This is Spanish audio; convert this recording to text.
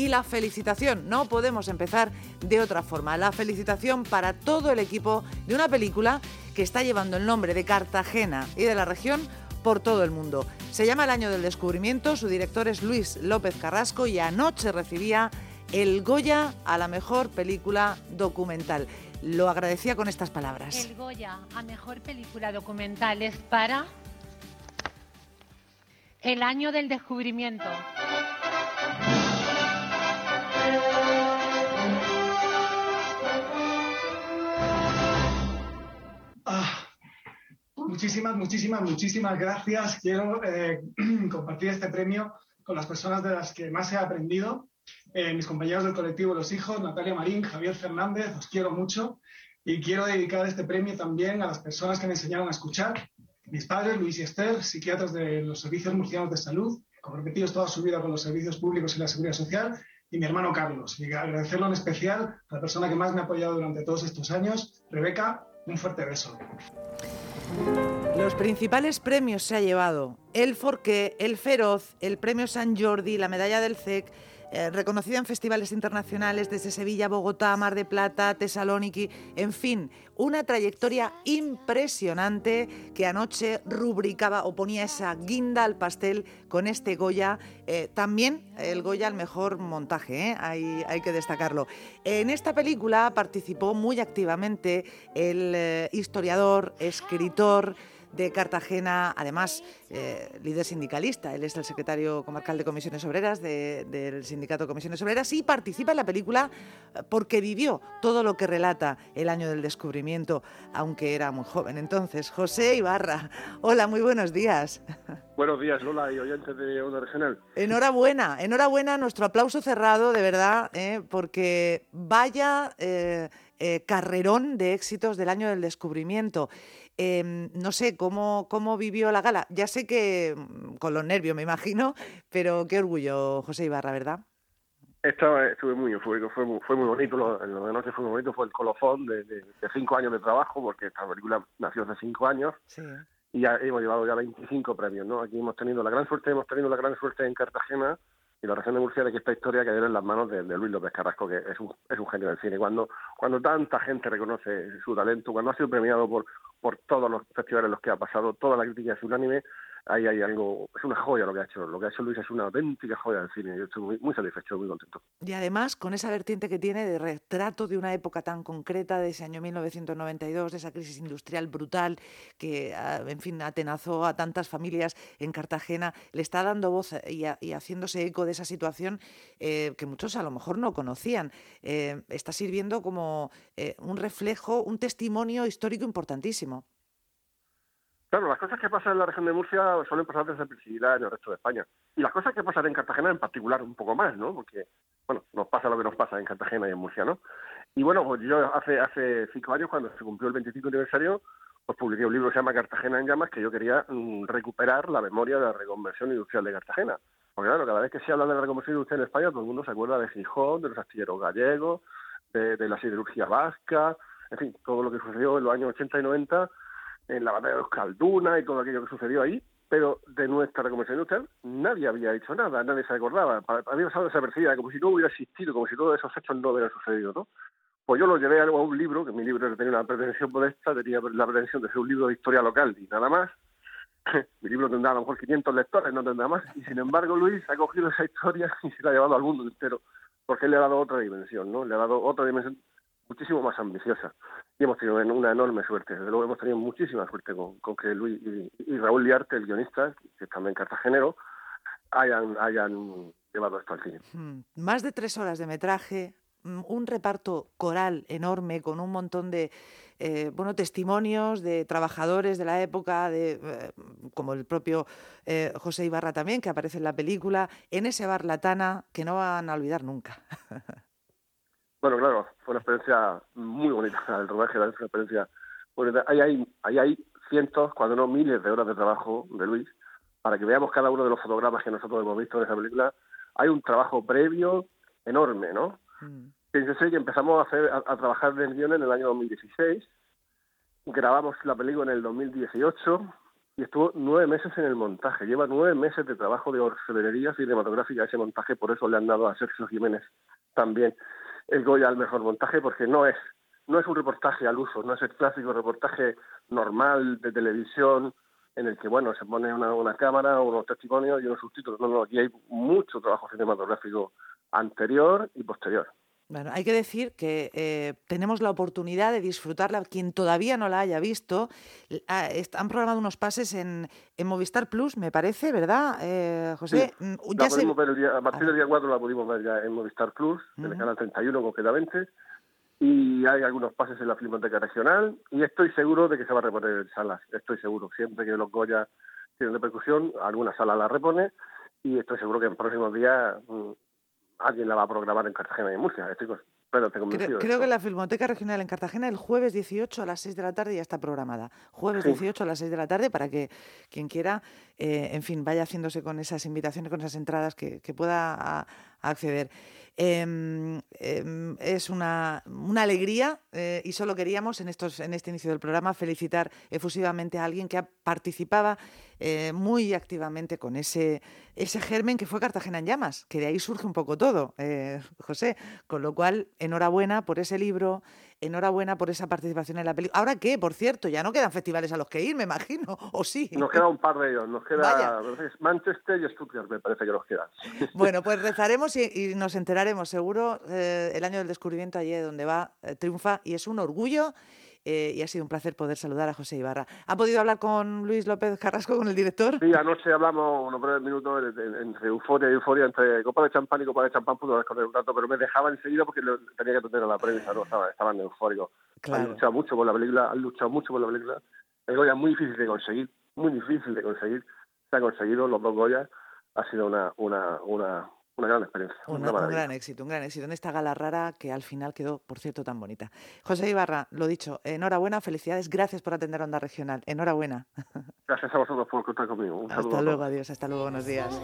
Y la felicitación, no podemos empezar de otra forma, la felicitación para todo el equipo de una película que está llevando el nombre de Cartagena y de la región por todo el mundo. Se llama El Año del Descubrimiento, su director es Luis López Carrasco y anoche recibía el Goya a la mejor película documental. Lo agradecía con estas palabras. El Goya a mejor película documental es para El Año del Descubrimiento. Muchísimas, muchísimas, muchísimas gracias. Quiero eh, compartir este premio con las personas de las que más he aprendido. Eh, mis compañeros del colectivo Los Hijos, Natalia Marín, Javier Fernández, os quiero mucho. Y quiero dedicar este premio también a las personas que me enseñaron a escuchar. Mis padres, Luis y Esther, psiquiatras de los servicios murcianos de salud, comprometidos toda su vida con los servicios públicos y la seguridad social, y mi hermano Carlos. Y agradecerlo en especial a la persona que más me ha apoyado durante todos estos años, Rebeca, un fuerte beso. Principales premios se ha llevado el Forqué, el Feroz, el Premio San Jordi, la Medalla del CEC, eh, reconocida en festivales internacionales desde Sevilla, Bogotá, Mar de Plata, Tesalóniki, en fin, una trayectoria impresionante que anoche rubricaba o ponía esa guinda al pastel con este Goya, eh, también el Goya al mejor montaje, ¿eh? hay, que destacarlo. En esta película participó muy activamente el historiador, escritor, de Cartagena, además eh, líder sindicalista. Él es el secretario comarcal de Comisiones Obreras del Sindicato Comisiones Obreras y participa en la película eh, porque vivió todo lo que relata el año del descubrimiento, aunque era muy joven entonces. José Ibarra, hola, muy buenos días. Buenos días, Lola y oyentes de Onda Regional. Enhorabuena, enhorabuena, nuestro aplauso cerrado, de verdad, eh, porque vaya carrerón de éxitos del año del descubrimiento. Em, no sé, ¿cómo, ¿cómo vivió la gala? Ya sé que mm, con los nervios, me imagino, pero qué orgullo, José Ibarra, ¿verdad? Esto, estuve muy fue, fue, fue muy bonito, lo, lo de noche fue muy bonito, fue el colofón de, de, cinco años de trabajo, porque esta película nació hace cinco años, y ya hemos llevado ya 25 premios, ¿no? Aquí hemos tenido la gran suerte, hemos tenido la gran suerte en Cartagena y la región de Murcia de que esta historia cayera en las manos de, de, Luis López Carrasco, que es un, es un genio del cine. Cuando, cuando tanta gente reconoce su talento, cuando ha sido premiado por, por todos los festivales en los que ha pasado, toda la crítica es unánime, hay algo, es una joya lo que ha hecho, lo que ha hecho Luis es una auténtica joya del cine, yo estoy muy, satisfecho, muy contento. Y además con esa vertiente que tiene de retrato de una época tan concreta, de ese año 1992, de esa crisis industrial brutal que, ah, en fin, atenazó a tantas familias en Cartagena, le está dando voz y, y haciéndose eco de esa situación eh, que muchos a lo mejor no conocían. Eh, está sirviendo como eh, un reflejo, un testimonio histórico importantísimo. Claro, las cosas que pasan en la región de Murcia suelen pasar desapercibidas en el resto de España. Y las cosas que pasan en Cartagena en particular un poco más, ¿no? Porque, bueno, nos pasa lo que nos pasa en Cartagena y en Murcia, ¿no? Y bueno, pues yo hace, hace cinco años, cuando se cumplió el 25 aniversario, pues publiqué un libro que se llama Cartagena en llamas, que yo quería mm, recuperar la memoria de la reconversión industrial de Cartagena. Porque claro, cada vez que se habla de la reconversión industrial en España, todo el mundo se acuerda de Gijón, de los astilleros gallegos, de, de la siderurgia vasca, en fin, todo lo que sucedió en los años 80 y 90 en la batalla de los Calduna y todo aquello que sucedió ahí, pero de nuestra reconversión industrial nadie había hecho nada, nadie se acordaba. Había pasado desapercibida, como si no hubiera existido, como si todos esos hechos no hubieran sucedido, ¿no? Pues yo lo llevé a un libro, que mi libro tenía una pretensión modesta, tenía la pretensión de ser un libro de historia local y nada más. mi libro tendrá a lo mejor 500 lectores, no tendrá más. Y sin embargo, Luis ha cogido esa historia y se la ha llevado al mundo entero, porque él le ha dado otra dimensión, ¿no? Le ha dado otra dimensión muchísimo más ambiciosa. Y hemos tenido una enorme suerte. Desde luego hemos tenido muchísima suerte con, con que Luis y, y, Raúl Liarte, el guionista, que es también cartagenero, hayan, hayan llevado esto al cine. Hmm. Más de tres horas de metraje, mm, un reparto coral enorme con un montón de eh, bueno, testimonios de trabajadores de la época, de, eh, como el propio eh, José Ibarra también, que aparece en la película, en ese bar Latana que no van a olvidar nunca. Bueno, claro, fue una experiencia muy bonita el rodaje, la experiencia. Bueno, ahí hay, ahí hay cientos, cuando no miles de horas de trabajo de Luis, para que veamos cada uno de los fotogramas que nosotros hemos visto de esa película. Hay un trabajo previo enorme, ¿no? Mm. Piénsese que empezamos a, hacer, a, trabajar en el guion en el año 2016, grabamos la película en el 2018 y estuvo nueve meses en el montaje. Lleva nueve meses de trabajo de orfebrería cinematográfica ese montaje, por eso le han dado a Sergio Jiménez también el Goya al mejor montaje, porque no es no es un reportaje al uso, no es el clásico reportaje normal de televisión en el que, bueno, se pone una, una cámara, unos testimonios y unos subtítulos. No, no, aquí hay mucho trabajo cinematográfico anterior y posterior. Bueno, hay que decir que eh, tenemos la oportunidad de disfrutarla. Quien todavía no la haya visto, ah, han programado unos pases en, en Movistar Plus, me parece, ¿verdad, eh, José? Mm, ya a partir del día 4 la pudimos ver ya en Movistar Plus, en el canal 31 concretamente, y hay algunos pases en la Filmoteca Regional, y estoy seguro de que se va a reponer en salas, estoy seguro. Siempre que los Goya tienen repercusión, alguna sala la repone, y estoy seguro que en próximos días mm, alguien la va a programar en Cartagena y en Murcia. Estoy creo, creo que la Filmoteca Regional en Cartagena el jueves 18 a las 6 de la tarde ya está programada. Jueves 18 a las 6 de la tarde para que quien quiera, eh, en fin, vaya haciéndose con esas invitaciones, con esas entradas que, pueda acceder. Em, em, es una, alegría eh, y solo queríamos en, este inicio del programa felicitar efusivamente a alguien que participaba eh, muy activamente con ese, ese germen que fue Cartagena en llamas, que de ahí surge un poco todo, José. Con lo cual, enhorabuena por ese libro, enhorabuena por esa participación en la película. Ahora qué, por cierto, ya no quedan festivales a los que ir, me imagino, o sí. Nos queda un par de ellos, nos queda Manchester y Stuttgart, me parece que nos quedan. Bueno, pues rezaremos y, nos enteraremos seguro eh, el año del descubrimiento allí donde va, eh, triunfa y es un orgullo. Eh, y ha sido un placer poder saludar a José Ibarra. ¿Ha podido hablar con Luis López Carrasco, con el director? Sí, anoche hablamos unos breves minutos entre euforia y euforia, entre copa de champán y copa de champán, pudo con un rato, pero me dejaba enseguida porque tenía que atender a la prensa, ¿no? Estaba, estaban eufóricos. Han luchado mucho por la película, han luchado mucho por la película. El Goya muy difícil de conseguir, muy difícil de conseguir. Se ha conseguido los dos Goya. Ha sido una, una, una, una gran experiencia. un gran éxito, un gran éxito en esta gala rara que al final quedó, por cierto, tan bonita. José Ibarra, lo dicho, enhorabuena, felicidades, gracias por atender Onda Regional. Enhorabuena. Gracias a vosotros por contar conmigo. hasta luego, adiós, hasta luego, buenos días.